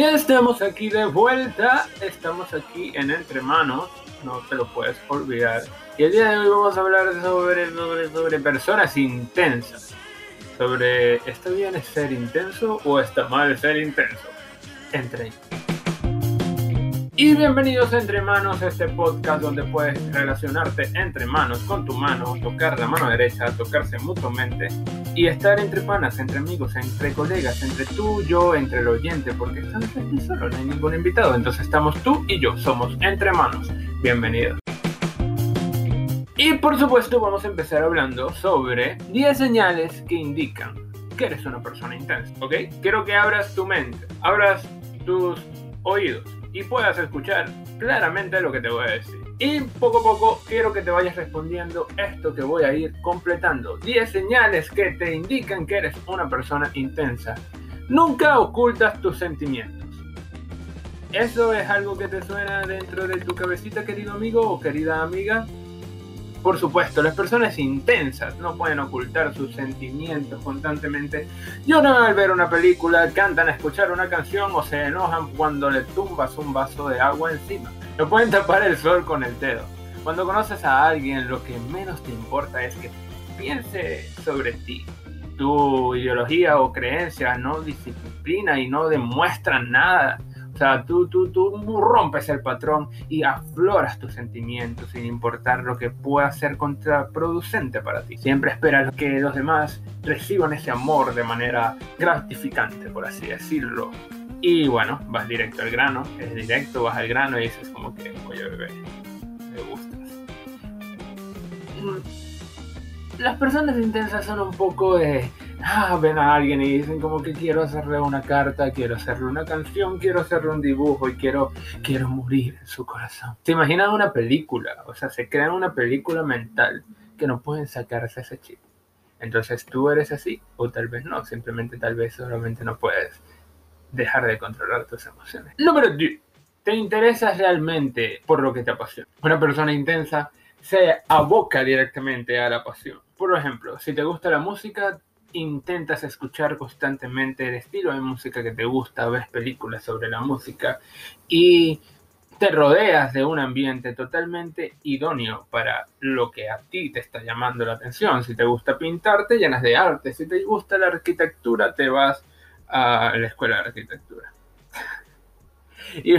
Y estamos aquí de vuelta, estamos aquí en Entre Manos, no te lo puedes olvidar. Y el día de hoy vamos a hablar sobre, sobre, sobre personas intensas. Sobre, ¿está bien ser intenso o está mal ser intenso? Entre y bienvenidos a Entre Manos, este podcast donde puedes relacionarte entre manos con tu mano, tocar la mano derecha, tocarse mutuamente y estar entre panas, entre amigos, entre colegas, entre tú, yo, entre el oyente, porque estamos aquí solo, no hay ningún invitado, entonces estamos tú y yo, somos Entre Manos. Bienvenidos. Y por supuesto vamos a empezar hablando sobre 10 señales que indican que eres una persona intensa, ¿ok? Quiero que abras tu mente, abras tus oídos y puedas escuchar claramente lo que te voy a decir. Y poco a poco quiero que te vayas respondiendo esto que voy a ir completando. 10 señales que te indican que eres una persona intensa. Nunca ocultas tus sentimientos. ¿Eso es algo que te suena dentro de tu cabecita, querido amigo o querida amiga? Por supuesto, las personas intensas no pueden ocultar sus sentimientos constantemente. Lloran al ver una película, cantan a escuchar una canción o se enojan cuando le tumbas un vaso de agua encima. No pueden tapar el sol con el dedo. Cuando conoces a alguien, lo que menos te importa es que piense sobre ti. Tu ideología o creencia no disciplina y no demuestran nada sea, tú, tú, tú rompes el patrón y afloras tus sentimientos sin importar lo que pueda ser contraproducente para ti. Siempre esperas que los demás reciban ese amor de manera gratificante, por así decirlo. Y bueno, vas directo al grano, es directo, vas al grano y dices como que, oye bebé, me gustas. Mm, las personas intensas son un poco de ah, ven a alguien y dicen como que quiero hacerle una carta, quiero hacerle una canción, quiero hacerle un dibujo y quiero, quiero morir en su corazón. ¿Se imaginan una película? O sea, se crean una película mental que no pueden sacarse ese chip. Entonces tú eres así o tal vez no, simplemente tal vez solamente no puedes dejar de controlar tus emociones. Número 10. ¿Te interesas realmente por lo que te apasiona? Una persona intensa se aboca directamente a la pasión. Por ejemplo, si te gusta la música, intentas escuchar constantemente el estilo de música que te gusta, ves películas sobre la música y te rodeas de un ambiente totalmente idóneo para lo que a ti te está llamando la atención. Si te gusta pintar, te llenas de arte. Si te gusta la arquitectura, te vas a la escuela de arquitectura. y,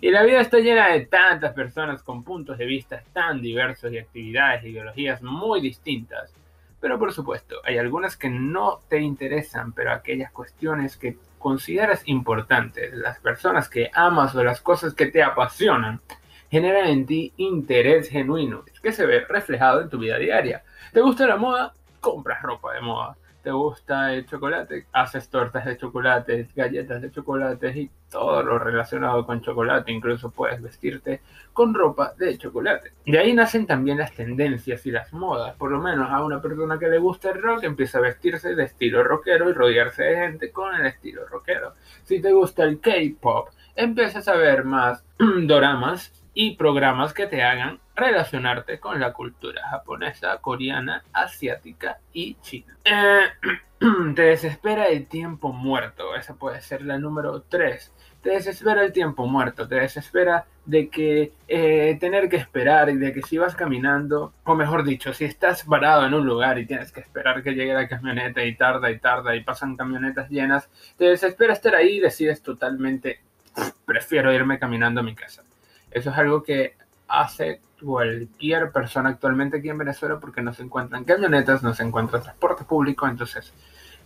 y la vida está llena de tantas personas con puntos de vista tan diversos y actividades ideologías muy distintas pero por supuesto, hay algunas que no te interesan, pero aquellas cuestiones que consideras importantes, las personas que amas o las cosas que te apasionan, generan en ti interés genuino, que se ve reflejado en tu vida diaria. ¿Te gusta la moda? Compras ropa de moda te gusta el chocolate, haces tortas de chocolate, galletas de chocolate y todo lo relacionado con chocolate. Incluso puedes vestirte con ropa de chocolate. De ahí nacen también las tendencias y las modas. Por lo menos a una persona que le gusta el rock empieza a vestirse de estilo rockero y rodearse de gente con el estilo rockero. Si te gusta el K-pop, empiezas a ver más doramas y programas que te hagan relacionarte con la cultura japonesa, coreana, asiática y china. Eh, te desespera el tiempo muerto, esa puede ser la número 3. Te desespera el tiempo muerto, te desespera de que eh, tener que esperar y de que si vas caminando, o mejor dicho, si estás parado en un lugar y tienes que esperar que llegue la camioneta y tarda y tarda y pasan camionetas llenas, te desespera estar ahí y decides totalmente, prefiero irme caminando a mi casa. Eso es algo que hace cualquier persona actualmente aquí en Venezuela porque no se encuentran camionetas, no se encuentra transporte público, entonces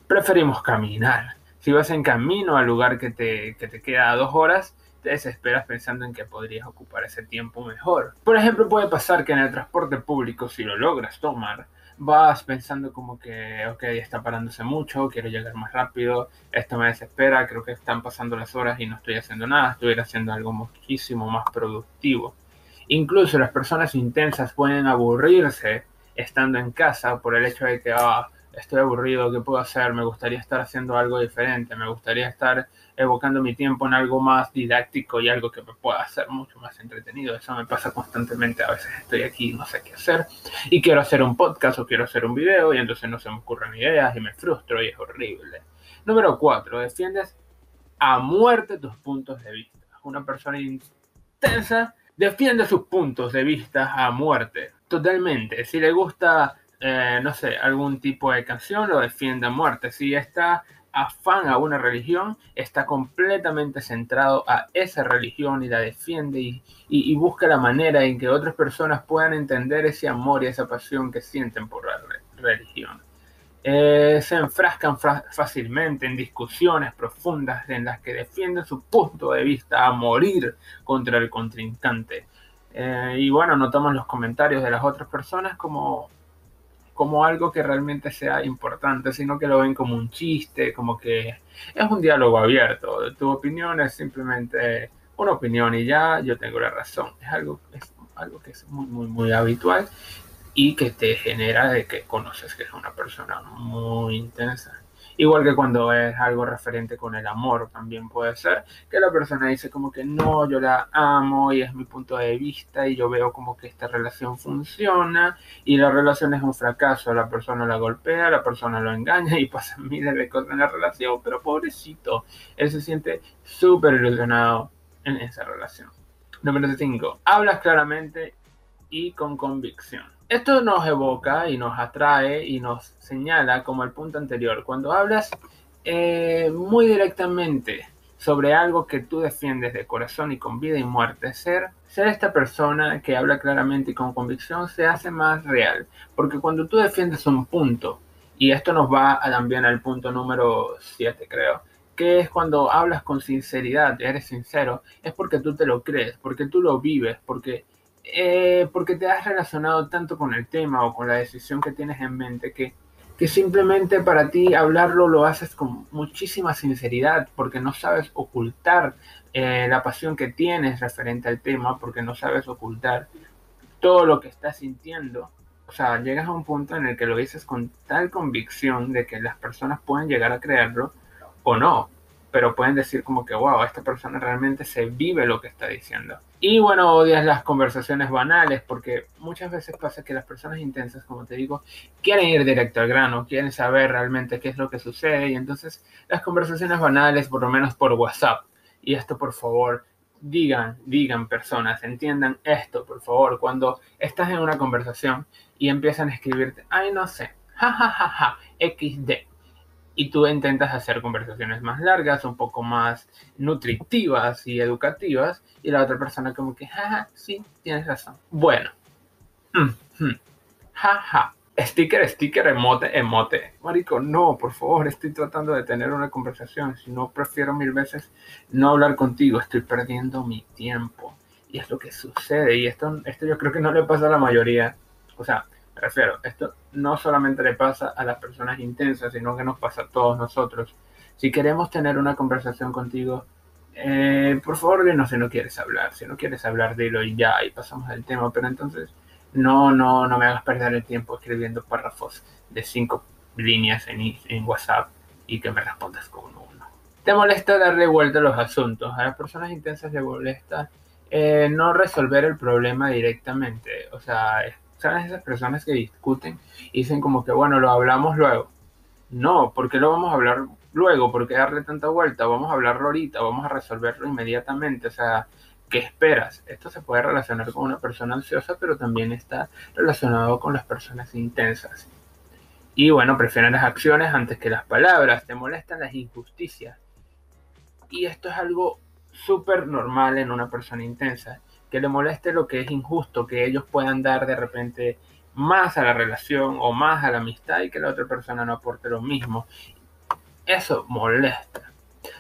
preferimos caminar. Si vas en camino al lugar que te, que te queda dos horas, te desesperas pensando en que podrías ocupar ese tiempo mejor. Por ejemplo, puede pasar que en el transporte público, si lo logras tomar, vas pensando como que, ok, está parándose mucho, quiero llegar más rápido, esto me desespera, creo que están pasando las horas y no estoy haciendo nada, estoy haciendo algo muchísimo más productivo. Incluso las personas intensas pueden aburrirse estando en casa por el hecho de que, ah, estoy aburrido, ¿qué puedo hacer? Me gustaría estar haciendo algo diferente, me gustaría estar evocando mi tiempo en algo más didáctico y algo que me pueda hacer mucho más entretenido. Eso me pasa constantemente, a veces estoy aquí y no sé qué hacer y quiero hacer un podcast o quiero hacer un video y entonces no se me ocurren ideas y me frustro y es horrible. Número 4. Defiendes a muerte tus puntos de vista. Una persona intensa defiende sus puntos de vista a muerte. Totalmente. Si le gusta, eh, no sé, algún tipo de canción, lo defiende a muerte. Si está afán a una religión, está completamente centrado a esa religión y la defiende y, busca la manera en que otras personas puedan entender ese amor y esa pasión que sienten por la religión. Eh, se enfrascan fácilmente en discusiones profundas en las que defienden su punto de vista a morir contra el contrincante. Eh, y bueno, notamos los comentarios de las otras personas como como algo que realmente sea importante, sino que lo ven como un chiste, como que es un diálogo abierto. Tu opinión es simplemente una opinión y ya yo tengo la razón. Es algo, es algo que es muy, muy, muy habitual y que te genera de que conoces que es una persona muy intensa. Igual que cuando es algo referente con el amor, también puede ser que la persona dice como que no, yo la amo y es mi punto de vista y yo veo como que esta relación funciona y la relación es un fracaso, la persona la golpea, la persona lo engaña y pasa miles de cosas en la relación, pero pobrecito, él se siente súper ilusionado en esa relación. Número 5. Hablas claramente y con convicción. Esto nos evoca y nos atrae y nos señala como el punto anterior. Cuando hablas eh, muy directamente sobre algo que tú defiendes de corazón y con vida y muerte, ser, ser esta persona que habla claramente y con convicción se hace más real. Porque cuando tú defiendes un punto, y esto nos va también al punto número 7 creo, que es cuando hablas con sinceridad, eres sincero, es porque tú te lo crees, porque tú lo vives, porque eh, porque te has relacionado tanto con el tema o con la decisión que tienes en mente que, que simplemente para ti hablarlo lo haces con muchísima sinceridad porque no sabes ocultar eh, la pasión que tienes referente al tema, porque no sabes ocultar todo lo que estás sintiendo. O sea, llegas a un punto en el que lo dices con tal convicción de que las personas pueden llegar a creerlo o no pero pueden decir como que, wow, esta persona realmente se vive lo que está diciendo. Y bueno, odias las conversaciones banales porque muchas veces pasa que las personas intensas, como te digo, quieren ir directo al grano, quieren saber realmente qué es lo que sucede y entonces las conversaciones banales, por lo menos por WhatsApp, y esto por favor, digan, digan personas, entiendan esto, por favor, cuando estás en una conversación y empiezan a escribirte, ay, no sé, jajajaja, ja, ja, XD y tú intentas hacer conversaciones más largas, un poco más nutritivas y educativas, y la otra persona como que, jaja, sí, tienes razón. Bueno, jaja, sticker, sticker, emote, emote. Marico, no, por favor, estoy tratando de tener una conversación, si no prefiero mil veces no hablar contigo, estoy perdiendo mi tiempo. Y es lo que sucede, y esto, esto yo creo que no le pasa a la mayoría. O sea, refiero, esto no solamente le pasa a las personas intensas, sino que nos pasa a todos nosotros. Si queremos tener una conversación contigo, eh, por favor dinos si no quieres hablar. Si no quieres hablar, dilo y ya, y pasamos al tema. Pero entonces, no, no, no me hagas perder el tiempo escribiendo párrafos de cinco líneas en, WhatsApp y que me respondas con uno. ¿Te molesta darle vuelta a los asuntos? A las personas intensas les molesta eh, no resolver el problema directamente. O sea, ¿Sabes? Esas personas que discuten y dicen como que, bueno, lo hablamos luego. No, ¿por qué lo vamos a hablar luego? ¿Por qué darle tanta vuelta? Vamos a hablarlo ahorita, vamos a resolverlo inmediatamente. O sea, ¿qué esperas? Esto se puede relacionar con una persona ansiosa, pero también está relacionado con las personas intensas. Y bueno, prefieren las acciones antes que las palabras, te molestan las injusticias. Y esto es algo súper normal en una persona intensa que le moleste lo que es injusto, que ellos puedan dar de repente más a la relación o más a la amistad y que la otra persona no aporte lo mismo. Eso molesta.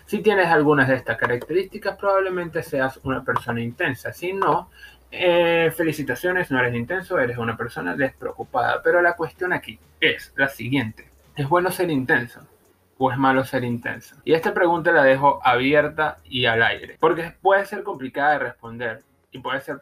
Si tienes algunas de estas características, probablemente seas una persona intensa. Si no, eh, felicitaciones, no eres intenso, eres una persona despreocupada. Pero la cuestión aquí es la siguiente. ¿Es bueno ser intenso? o es malo ser intenso? Y esta pregunta la dejo abierta y al aire, porque puede ser complicada de responder y puede ser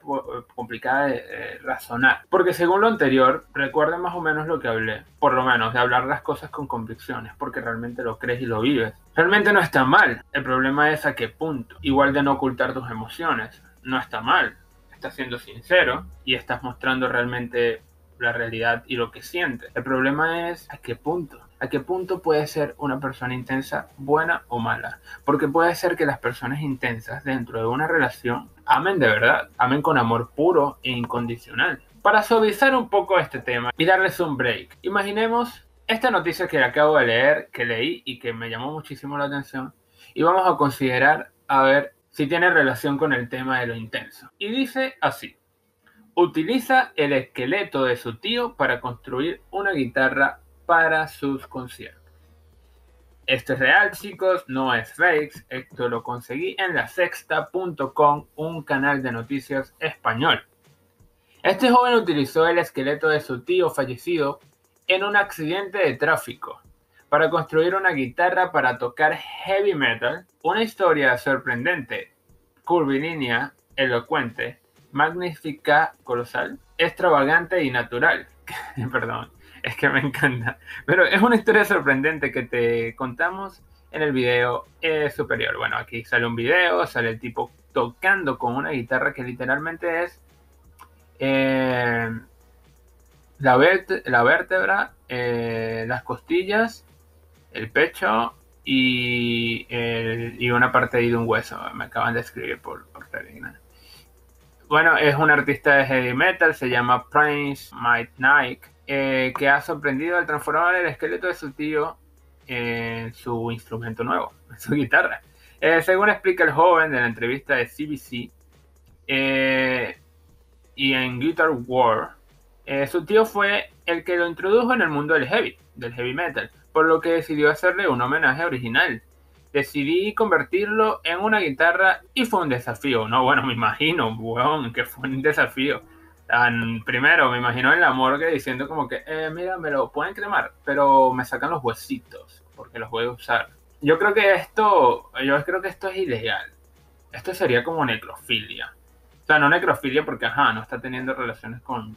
complicada de razonar. Porque según lo anterior, recuerden más o menos lo que hablé, por lo menos de hablar las cosas con convicciones, porque realmente lo crees y lo vives. Realmente no está mal, el problema es a qué punto. Igual de no ocultar tus emociones, no está mal. Estás siendo sincero y estás mostrando realmente la realidad y lo que sientes. El problema es a qué punto a qué punto puede ser una persona intensa buena o mala. Porque puede ser que las personas intensas dentro de una relación amen de verdad, amen con amor puro e incondicional. Para suavizar un poco este tema y darles un break, imaginemos esta noticia que acabo de leer, que leí y que me llamó muchísimo la atención, y vamos a considerar a ver si tiene relación con el tema de lo intenso. Y dice así, utiliza el esqueleto de su tío para construir una guitarra para sus conciertos. Esto es real, chicos, no es fake. Esto lo conseguí en la sexta.com, un canal de noticias español. Este joven utilizó el esqueleto de su tío fallecido en un accidente de tráfico para construir una guitarra para tocar heavy metal, una historia sorprendente, curvilínea, elocuente, magnífica, colosal, extravagante y natural. Perdón, es que me encanta. Pero es una historia sorprendente que te contamos en el video eh, superior. Bueno, aquí sale un video, sale el tipo tocando con una guitarra que literalmente es eh, la, vértebra, eh, las costillas, el pecho y, una parte de un hueso. Me acaban de escribir por, por Bueno, es un artista de heavy metal, se llama Prince Might Nike, eh, que ha sorprendido al transformar el esqueleto de su tío en su instrumento nuevo, en su guitarra. según explica el joven de la entrevista de CBC, y en Guitar War, eh, su tío fue el que lo introdujo en el mundo del heavy, del heavy metal, por lo que decidió hacerle un homenaje original. Decidí convertirlo en una guitarra y fue un desafío. No, bueno, me imagino, weón, que fue un desafío. Primero, me imagino en la morgue diciendo como que, eh, mira, me lo pueden cremar, pero me sacan los huesitos, porque los voy a usar. Yo creo que esto, yo creo que esto es ilegal. Esto sería como necrofilia. O sea, no necrofilia porque, ajá, no está teniendo relaciones con,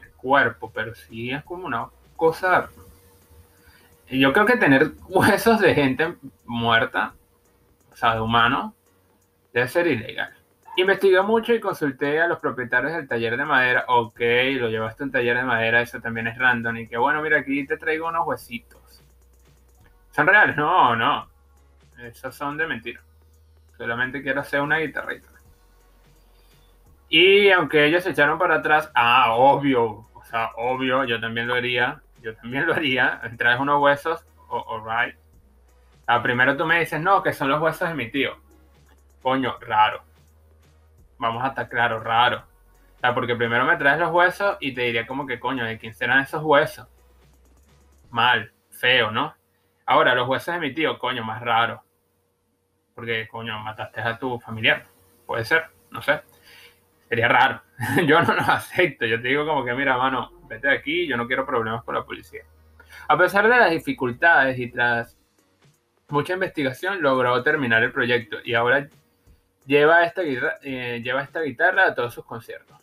el cuerpo, pero sí es como una cosa... Yo creo que tener huesos de gente muerta, o sea, de humano, debe ser ilegal. Investigué mucho y consulté a los propietarios del taller de madera. Ok, lo llevaste a un taller de madera, eso también es random. Y que bueno, mira, aquí te traigo unos huesitos. ¿Son reales? No, no. Esos son de mentira. Solamente quiero hacer una guitarrita. Y aunque ellos se echaron para atrás, ah, obvio, o sea, obvio, yo también lo haría, yo también lo haría, traes unos huesos, alright. Ah, primero tú me dices, no, que son los huesos de mi tío. Coño, raro. Vamos a estar claro, raro. O sea, porque primero me traes los huesos y te diría como que, coño, ¿de quién serán esos huesos? Mal, feo, ¿no? Ahora, los huesos de mi tío, coño, más raro. Porque, coño, mataste a tu familiar. Puede ser, no sé sería raro. yo no lo acepto. Yo te digo como que, mira, mano, vete de aquí, yo no quiero problemas con la policía. A pesar de las dificultades y tras mucha investigación, logró terminar el proyecto y ahora lleva esta, guitarra, eh, lleva esta guitarra a todos sus conciertos.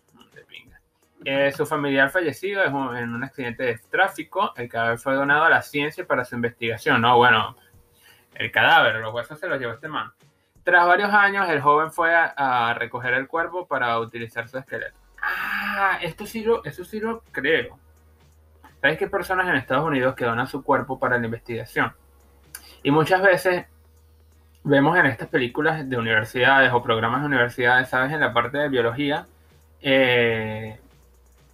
Eh, su familiar fallecido es en un accidente de tráfico. El cadáver fue donado a la ciencia para su investigación. No, bueno, el cadáver, los huesos se los llevó este man. Tras varios años, el joven fue a, recoger el cuerpo para utilizar su esqueleto. Ah, esto sí lo, eso sí lo creo. ¿Sabes hay personas en Estados Unidos que donan su cuerpo para la investigación? Y muchas veces vemos en estas películas de universidades o programas de universidades, ¿sabes? En la parte de biología eh,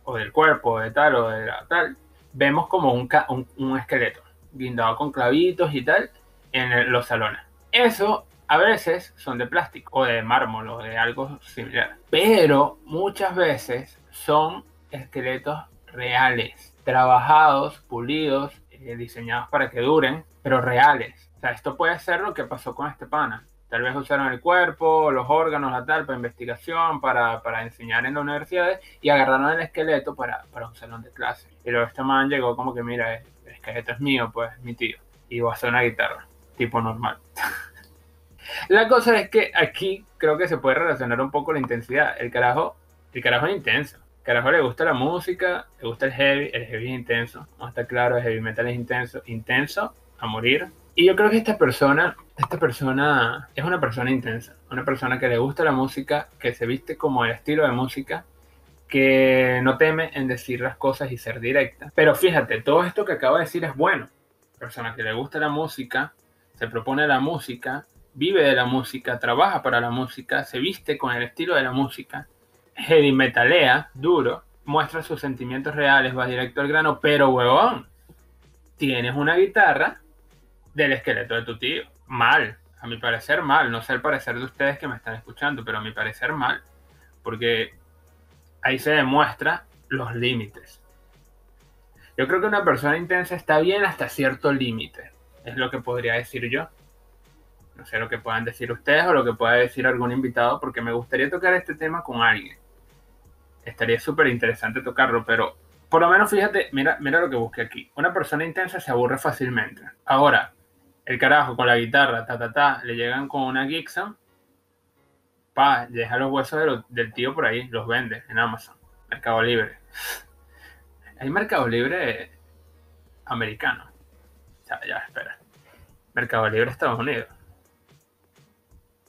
o del cuerpo, de tal o de tal, vemos como un, un esqueleto guindado con clavitos y tal en los salones. Eso a veces son de plástico o de mármol o de algo similar, pero muchas veces son esqueletos reales, trabajados, pulidos, eh, diseñados para que duren, pero reales. Sea, esto puede ser lo que pasó con este pana. Tal vez usaron el cuerpo, los órganos, la tal, para investigación, para, para enseñar en las universidades y agarraron el esqueleto para, para un salón de clase. Y luego este man llegó como que, mira, el esqueleto es mío, pues, mi tío. Y va a hacer una guitarra, tipo normal. La cosa es que aquí creo que se puede relacionar un poco la intensidad. El carajo, el carajo es intenso. Carajo le gusta la música, le gusta el heavy, el heavy es intenso. No está claro, el heavy metal es intenso, intenso a morir. Y yo creo que esta persona, esta persona es una persona intensa, una persona que le gusta la música, que se viste como el estilo de música, que no teme en decir las cosas y ser directa. Pero fíjate, todo esto que acabo de decir es bueno. persona que le gusta la música, se propone la música, vive de la música, trabaja para la música, se viste con el estilo de la música, heavy metalea, duro, muestra sus sentimientos reales, va directo al grano, pero huevón, tienes una guitarra del esqueleto de tu tío. Mal, a mi parecer mal, no sé el parecer de ustedes que me están escuchando, pero a mi parecer mal, porque ahí se demuestra los límites. Yo creo que una persona intensa está bien hasta cierto límite, es lo que podría decir yo. No sé lo que puedan decir ustedes o lo que pueda decir algún invitado, porque me gustaría tocar este tema con alguien. Estaría súper interesante tocarlo, pero por lo menos fíjate, mira, mira lo que busqué aquí. Una persona intensa se aburre fácilmente. Ahora, el carajo con la guitarra, ta, ta, ta, le llegan con una Gibson, pa, deja los huesos del tío por ahí, los vende en Amazon, Mercado Libre. Hay Mercado Libre americano. Ya, ya, espera. Mercado Libre Estados Unidos.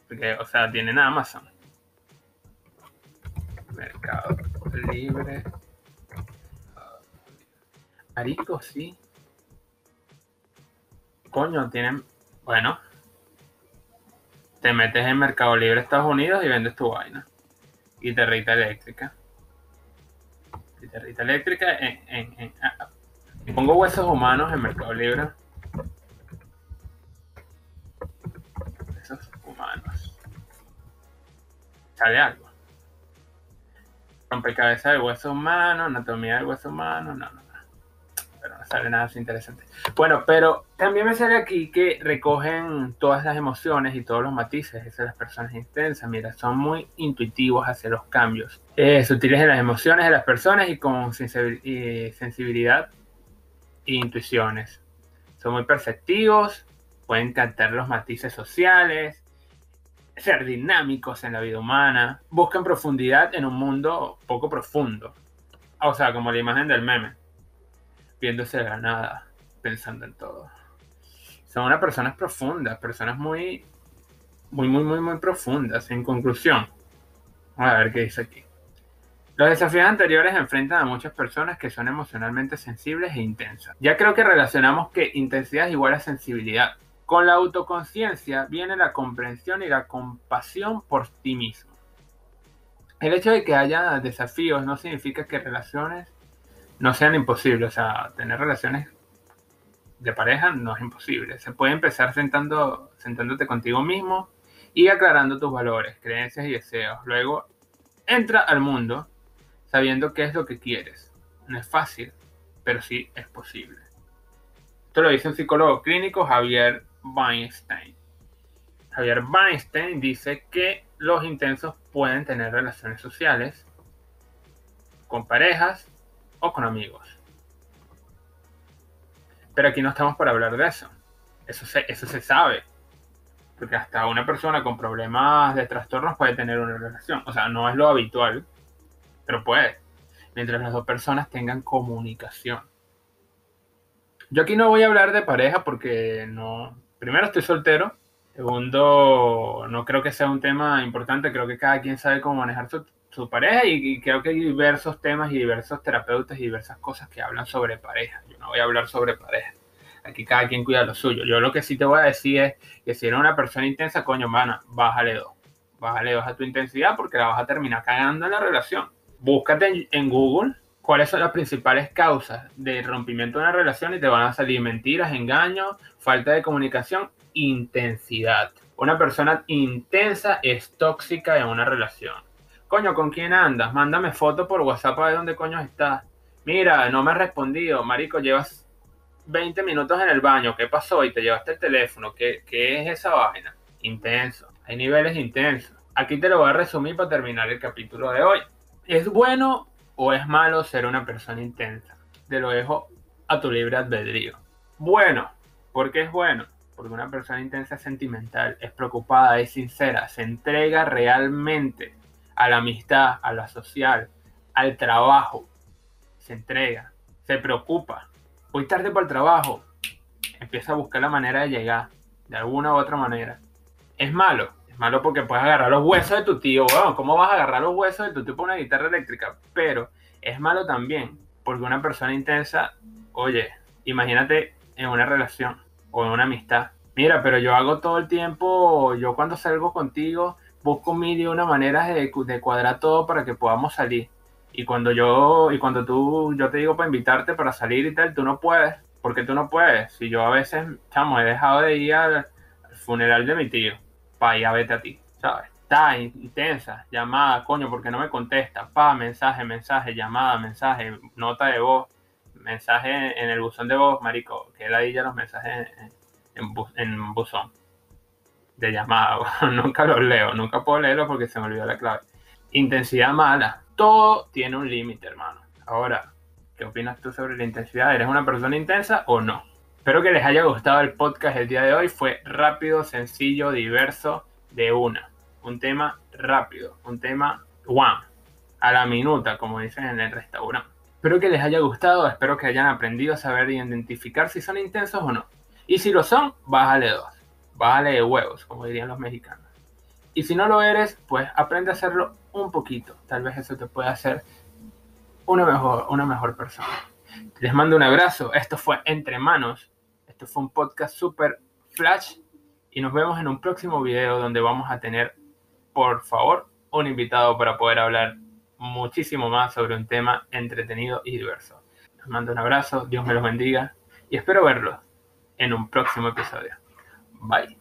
Porque, o sea, tienen Amazon. Mercado Libre. Marico, sí. Coño, tienen. Bueno. Te metes en Mercado Libre Estados Unidos y vendes tu vaina. Y Guitarrita eléctrica. Guitarrita eléctrica en. en, ah. pongo huesos humanos en Mercado Libre. Huesos humanos. Sale algo. Rompecabezas de hueso humano, anatomía del hueso humano, no, no nada interesante. Bueno, pero también me sale aquí que recogen todas las emociones y todos los matices de las personas intensas. Mira, son muy intuitivos hacia los cambios. Eh, sutiles en las emociones de las personas y con sensibilidad e intuiciones. Son muy perceptivos, pueden captar los matices sociales, ser dinámicos en la vida humana, buscan profundidad en un mundo poco profundo. O sea, como la imagen del meme viéndose de la nada, pensando en todo. Son unas personas profundas, personas muy, muy, muy, muy, muy profundas. En conclusión, a ver qué dice aquí. Los desafíos anteriores enfrentan a muchas personas que son emocionalmente sensibles e intensas. Ya creo que relacionamos que intensidad es igual a sensibilidad. Con la autoconciencia viene la comprensión y la compasión por ti mismo. El hecho de que haya desafíos no significa que relaciones no sean imposibles. O sea, tener relaciones de pareja no es imposible. Se puede empezar sentándote contigo mismo y aclarando tus valores, creencias y deseos. Luego, entra al mundo sabiendo qué es lo que quieres. No es fácil, pero sí es posible. Esto lo dice un psicólogo clínico, Javier Weinstein. Javier Weinstein dice que los intensos pueden tener relaciones sociales con parejas o con amigos. Pero aquí no estamos para hablar de eso. Eso se, eso se sabe. Porque hasta una persona con problemas de trastornos puede tener una relación. O sea, no es lo habitual, pero puede. Mientras las dos personas tengan comunicación. Yo aquí no voy a hablar de pareja porque no. Primero estoy soltero. Segundo, no creo que sea un tema importante. Creo que cada quien sabe cómo manejar su, su pareja y, creo que hay diversos temas y diversos terapeutas y diversas cosas que hablan sobre pareja. Yo no voy a hablar sobre pareja. Aquí cada quien cuida lo suyo. Yo lo que sí te voy a decir es que si eres una persona intensa, coño, mana, bájale dos. Bájale dos a tu intensidad porque la vas a terminar cagando en la relación. Búscate en, Google cuáles son las principales causas de rompimiento de una relación y te van a salir mentiras, engaños, falta de comunicación, intensidad. Una persona intensa es tóxica en una relación Coño, ¿con quién andas? Mándame foto por WhatsApp a ver dónde coño estás. Mira, no me has respondido. Marico, llevas 20 minutos en el baño. ¿Qué pasó? Y te llevaste el teléfono. ¿Qué, qué es esa vaina? Intenso. Hay niveles intensos. Aquí te lo voy a resumir para terminar el capítulo de hoy. ¿Es bueno o es malo ser una persona intensa? Te lo dejo a tu libre albedrío. Bueno, ¿por qué es bueno? Porque una persona intensa es sentimental, es preocupada, es sincera, se entrega realmente a la amistad, a la social, al trabajo. Se entrega, se preocupa. Voy tarde para el trabajo. Empieza a buscar la manera de llegar, de alguna u otra manera. Es malo, es malo porque puedes agarrar los huesos de tu tío. Bueno, ¿cómo vas a agarrar los huesos de tu tío por una guitarra eléctrica? Pero es malo también, porque una persona intensa, oye, imagínate en una relación o en una amistad. Mira, pero yo hago todo el tiempo, yo cuando salgo contigo, busco y una manera de, cuadrar todo para que podamos salir. Y cuando yo, y cuando tú, yo te digo para invitarte para salir y tal, tú no puedes. porque tú no puedes? Si yo a veces, chamo, he dejado de ir al, funeral de mi tío para ir a vete a ti, ¿sabes? Está intensa, llamada, coño, porque no me contesta, pa, mensaje, mensaje, llamada, mensaje, nota de voz, mensaje en el buzón de voz, marico, que ya los mensajes en, en buzón de llamada, nunca los leo, nunca puedo leerlos porque se me olvidó la clave. Intensidad mala, todo tiene un límite, hermano. Ahora, ¿qué opinas tú sobre la intensidad? ¿Eres una persona intensa o no? Espero que les haya gustado el podcast el día de hoy. Fue rápido, sencillo, diverso, de una. Un tema rápido, un tema one, a la minuta, como dicen en el restaurante. Espero que les haya gustado, espero que hayan aprendido a saber identificar si son intensos o no. Y si lo son, bájale dos. Bájale de huevos, como dirían los mexicanos. Y si no lo eres, pues aprende a hacerlo un poquito. Tal vez eso te pueda hacer una mejor, una mejor persona. Les mando un abrazo. Esto fue Entre Manos. Esto fue un podcast super flash. Y nos vemos en un próximo video donde vamos a tener, por favor, un invitado para poder hablar muchísimo más sobre un tema entretenido y diverso. Les mando un abrazo. Dios me los bendiga. Y espero verlos en un próximo episodio. Bye.